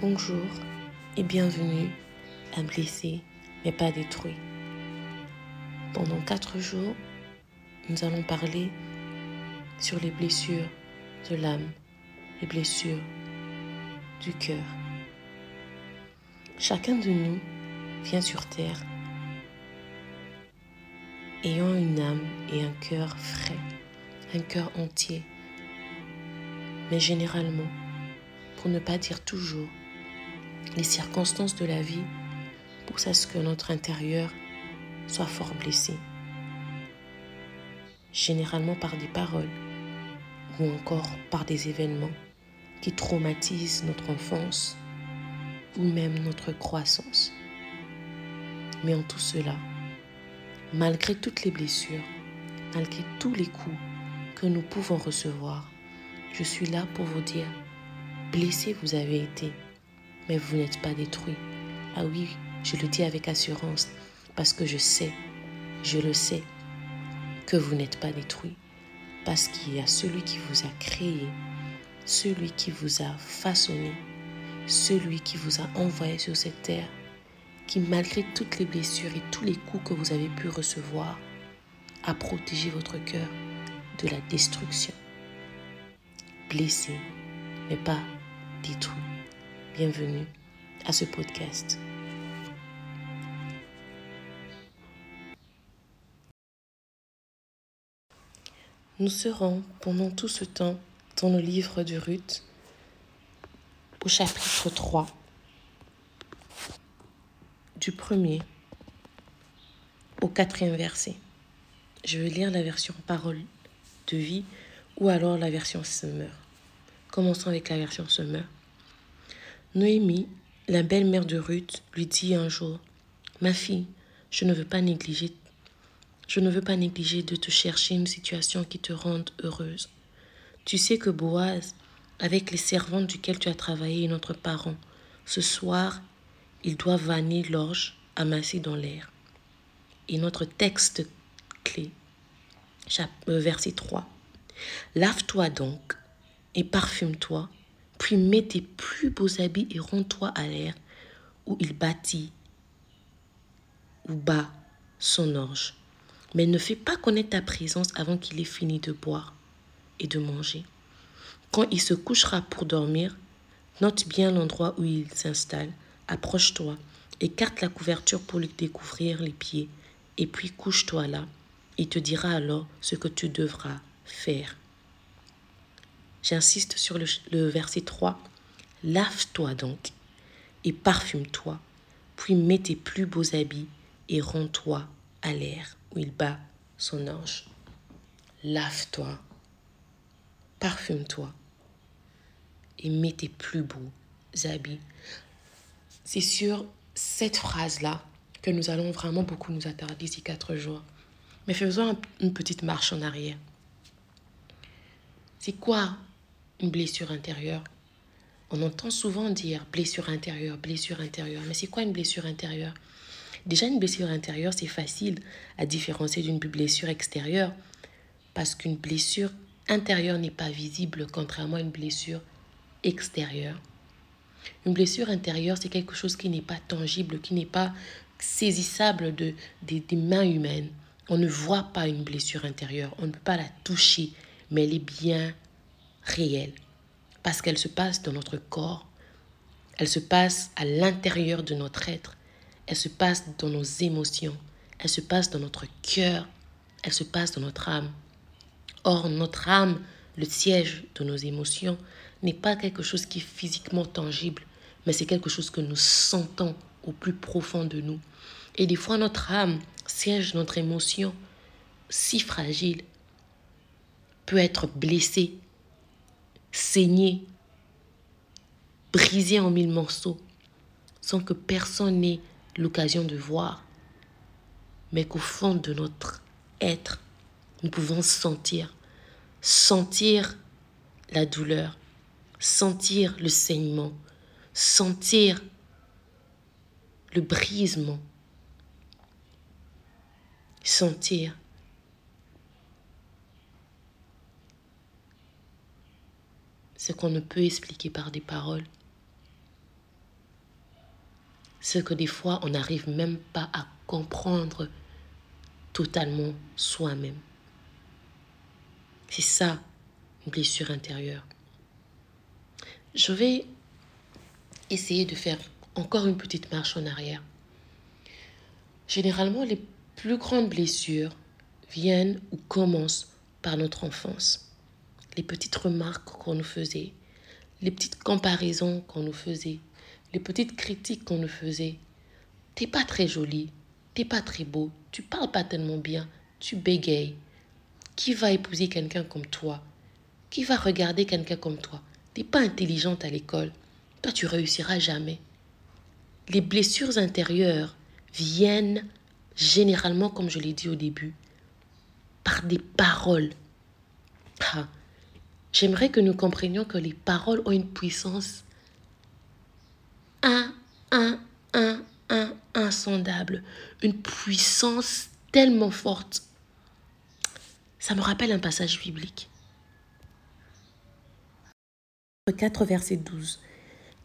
Bonjour et bienvenue à Blessé mais pas détruit. Pendant quatre jours, nous allons parler sur les blessures de l'âme, les blessures du cœur. Chacun de nous vient sur terre ayant une âme et un cœur frais, un cœur entier. Mais généralement, pour ne pas dire toujours, les circonstances de la vie poussent à ce que notre intérieur soit fort blessé. Généralement par des paroles ou encore par des événements qui traumatisent notre enfance ou même notre croissance. Mais en tout cela, malgré toutes les blessures, malgré tous les coups que nous pouvons recevoir, je suis là pour vous dire, blessé vous avez été, mais vous n'êtes pas détruit. Ah oui, je le dis avec assurance, parce que je sais, je le sais, que vous n'êtes pas détruit, parce qu'il y a celui qui vous a créé, celui qui vous a façonné, celui qui vous a envoyé sur cette terre, qui malgré toutes les blessures et tous les coups que vous avez pu recevoir, a protégé votre cœur de la destruction. Blessé, mais pas détruit. Bienvenue à ce podcast. Nous serons pendant tout ce temps dans le livre de Ruth au chapitre 3 du premier au quatrième verset. Je vais lire la version parole de vie ou alors la version Summer. Commençons avec la version Summer. Noémie, la belle-mère de Ruth, lui dit un jour Ma fille, je ne veux pas négliger je ne veux pas négliger de te chercher une situation qui te rende heureuse. Tu sais que Boaz, avec les servantes duquel tu as travaillé, est notre parent. Ce soir, il doit vanner l'orge amassée dans l'air. Et notre texte clé, euh, verset 3. Lave-toi donc et parfume-toi, puis mets tes plus beaux habits et rends-toi à l'air où il bâtit ou bat son orge mais ne fais pas connaître ta présence avant qu'il ait fini de boire et de manger. Quand il se couchera pour dormir, note bien l'endroit où il s'installe, approche-toi, écarte la couverture pour lui découvrir les pieds, et puis couche-toi là. Il te dira alors ce que tu devras faire. J'insiste sur le, verset 3. Lave-toi donc et parfume-toi, puis mets tes plus beaux habits et rends-toi à l'air où il bat son ange. Lave-toi, parfume-toi et mets tes plus beaux habits. C'est sur cette phrase-là que nous allons vraiment beaucoup nous attarder d'ici quatre jours. Mais faisons une petite marche en arrière. C'est quoi une blessure intérieure On entend souvent dire blessure intérieure, blessure intérieure. Mais c'est quoi une blessure intérieure? Déjà, une blessure intérieure, c'est facile à différencier d'une blessure extérieure parce qu'une blessure intérieure n'est pas visible contrairement à une blessure extérieure. Une blessure intérieure, c'est quelque chose qui n'est pas tangible, qui n'est pas saisissable de, des mains humaines. On ne voit pas une blessure intérieure, on ne peut pas la toucher, mais elle est bien réelle. Parce qu'elle se passe dans notre corps, elle se passe à l'intérieur de notre être. Elle se passe dans nos émotions, elle se passe dans notre cœur, elle se passe dans notre âme. Or, notre âme, le siège de nos émotions, n'est pas quelque chose qui est physiquement tangible, mais c'est quelque chose que nous sentons au plus profond de nous. Et des fois, notre âme, siège de notre émotion, si fragile, peut être blessée, saignée, brisée en mille morceaux, sans que personne n'ait l'occasion de voir, mais qu'au fond de notre être, nous pouvons sentir, sentir la douleur, sentir le saignement, sentir le brisement, sentir ce qu'on ne peut expliquer par des paroles. ce que des fois on n'arrive même pas à comprendre totalement soi-même. C'est ça, une blessure intérieure. Je vais essayer de faire encore une petite marche en arrière. Généralement, les plus grandes blessures viennent ou commencent par notre enfance. Les petites remarques qu'on nous faisait, les petites comparaisons qu'on nous faisait, les petites critiques qu'on nous faisait. T'es pas très jolie, t'es pas très beau, tu parles pas tellement bien, tu bégayes. Qui va épouser quelqu'un comme toi? Qui va regarder quelqu'un comme toi? T'es pas intelligente à l'école. Toi, tu réussiras jamais. Les blessures intérieures viennent généralement, comme je l'ai dit au début, par des paroles. Ah, J'aimerais que nous comprenions que les paroles ont une puissance un, un, un, un, insondable, une puissance tellement forte. Ça me rappelle un passage biblique. 4, verset 12.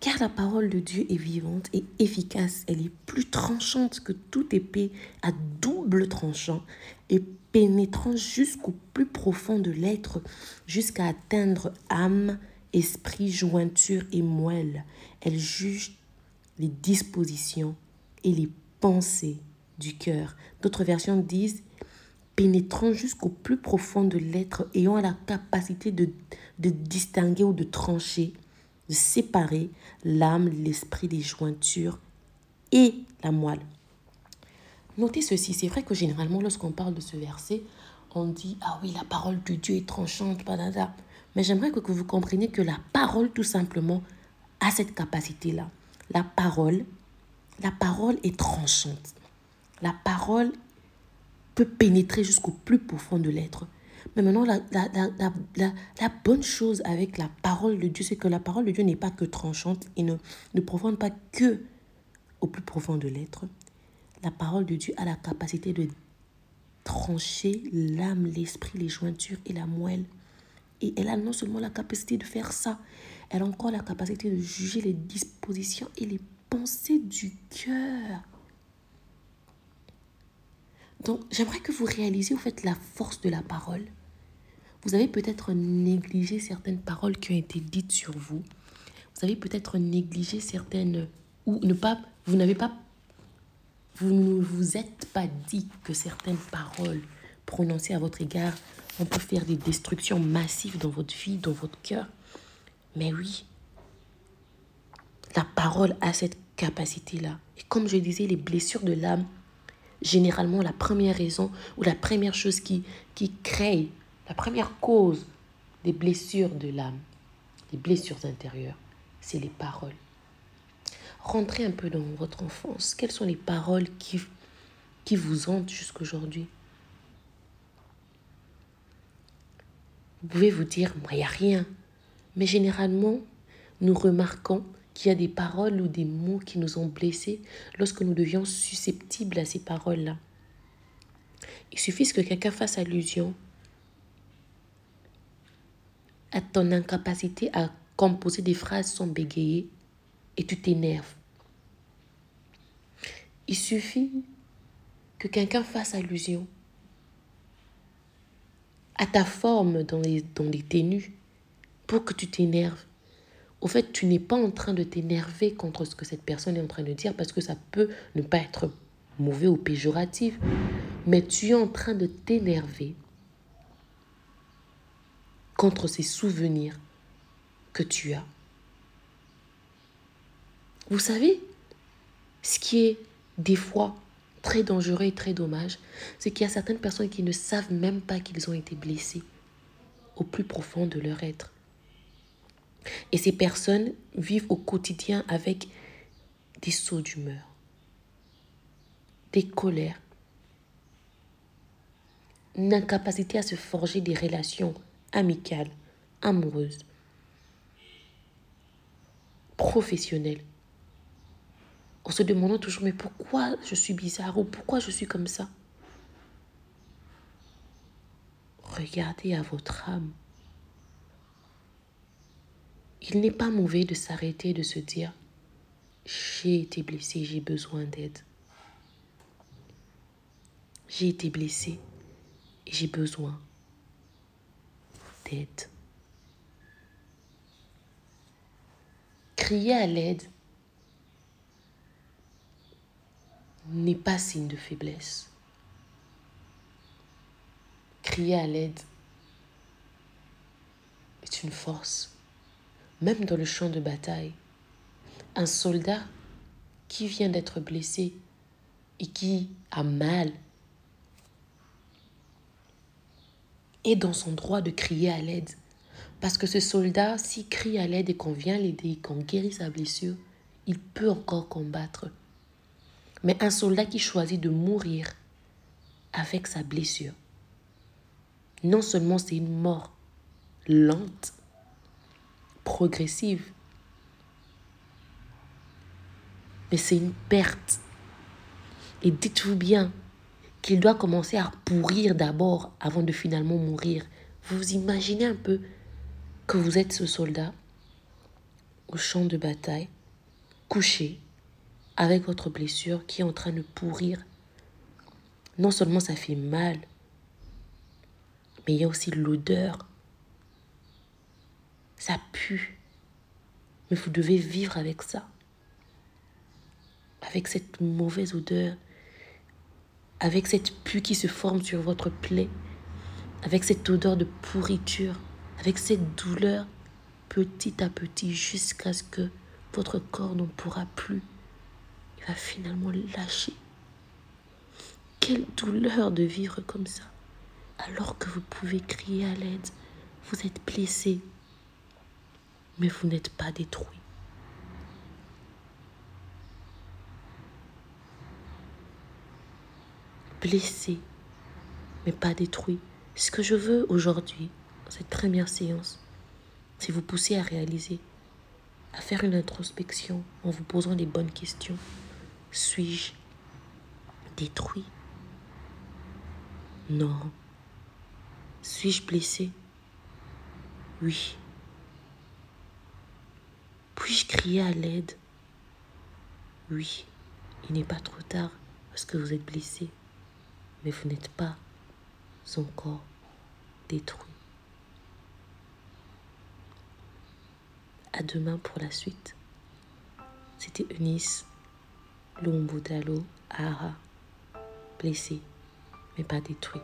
Car la parole de Dieu est vivante et efficace. Elle est plus tranchante que toute épée à double tranchant et pénétrant jusqu'au plus profond de l'être, jusqu'à atteindre âme, esprit, jointure et moelle. Elle juge les dispositions et les pensées du cœur. D'autres versions disent pénétrant jusqu'au plus profond de l'être, ayant la capacité de, de distinguer ou de trancher de séparer l'âme, l'esprit des jointures et la moelle. Notez ceci, c'est vrai que généralement lorsqu'on parle de ce verset, on dit ah oui la parole de Dieu est tranchante, badada. Mais j'aimerais que, vous compreniez que la parole tout simplement a cette capacité-là. La parole, la parole est tranchante. La parole peut pénétrer jusqu'au plus profond de l'être. Mais maintenant, la, la, bonne chose avec la parole de Dieu, c'est que la parole de Dieu n'est pas que tranchante et ne, ne profonde pas que au plus profond de l'être. La parole de Dieu a la capacité de trancher l'âme, l'esprit, les jointures et la moelle. Et elle a non seulement la capacité de faire ça, elle a encore la capacité de juger les dispositions et les pensées du cœur. Donc, j'aimerais que vous réalisiez, au fait, la force de la parole. Vous avez peut-être négligé certaines paroles qui ont été dites sur vous. Vous avez peut-être négligé certaines... Ou ne pas... Vous n'avez pas... Vous ne vous êtes pas dit que certaines paroles prononcées à votre égard vont peut faire des destructions massives dans votre vie, dans votre cœur. Mais oui, la parole a cette capacité-là. Et comme je disais, les blessures de l'âme généralement la première raison ou la première chose qui, qui crée, la première cause des blessures de l'âme, des blessures intérieures, c'est les paroles. Rentrez un peu dans votre enfance. Quelles sont les paroles qui, qui vous hantent jusqu'aujourd'hui? Vous pouvez vous dire, il n'y a rien. Mais généralement, nous remarquons qu'il y a des paroles ou des mots qui nous ont blessés lorsque nous devions susceptibles à ces paroles-là. Il suffit que quelqu'un fasse allusion à ton incapacité à composer des phrases sans bégayer et tu t'énerves. Il suffit que quelqu'un fasse allusion à ta forme dans les, dans pour que tu t'énerves au fait, tu n'es pas en train de t'énerver contre ce que cette personne est en train de dire parce que ça peut ne pas être mauvais ou péjoratif, mais tu es en train de t'énerver contre ces souvenirs que tu as. Vous savez, ce qui est des fois très dangereux et très dommage, c'est qu'il y a certaines personnes qui ne savent même pas qu'ils ont été blessés au plus profond de leur être. Et ces personnes vivent au quotidien avec des sauts d'humeur, des colères, une incapacité à se forger des relations amicales, amoureuses, professionnelles. En se demandant toujours, mais pourquoi je suis bizarre ou pourquoi je suis comme ça? Regardez à votre âme. Il n'est pas mauvais de s'arrêter de se dire, j'ai été blessé, j'ai besoin d'aide. J'ai été blessé j'ai besoin d'aide. Crier à l'aide n'est pas signe de faiblesse. Crier à l'aide est une force. Même dans le champ de bataille, un soldat qui vient d'être blessé et qui a mal est dans son droit de crier à l'aide. Parce que ce soldat, s'il crie à l'aide et qu'on vient l'aider, qu'on guérit sa blessure, il peut encore combattre. Mais un soldat qui choisit de mourir avec sa blessure, non seulement c'est une mort lente, progressive, mais c'est une perte. Et dites-vous bien qu'il doit commencer à pourrir d'abord avant de finalement mourir. Vous imaginez un peu que vous êtes ce soldat au champ de bataille, couché, avec votre blessure qui est en train de pourrir. Non seulement ça fait mal, mais il y a aussi l'odeur. Ça pue. Mais vous devez vivre avec ça avec cette mauvaise odeur, avec cette pue qui se forme sur votre plaie, avec cette odeur de pourriture, avec cette douleur, petit à petit, jusqu'à ce que votre corps n'en pourra plus. Va finalement lâcher. Quelle douleur de vivre comme ça, alors que vous pouvez crier à l'aide. Vous êtes blessé, mais vous n'êtes pas détruit. blessé, mais pas détruit. Ce que je veux aujourd'hui, cette première séance, c'est vous pousser à réaliser, à faire une introspection en vous posant les bonnes questions. Suis-je détruit? Non. Suis-je blessé? Oui. Puis-je crier à l'aide? Oui. Il n'est pas trop tard parce que vous êtes blessé mais vous n'êtes pas encore détruit. À demain pour la suite. C'était Eunice Lombodalo Ara, blessé, mais pas détruit.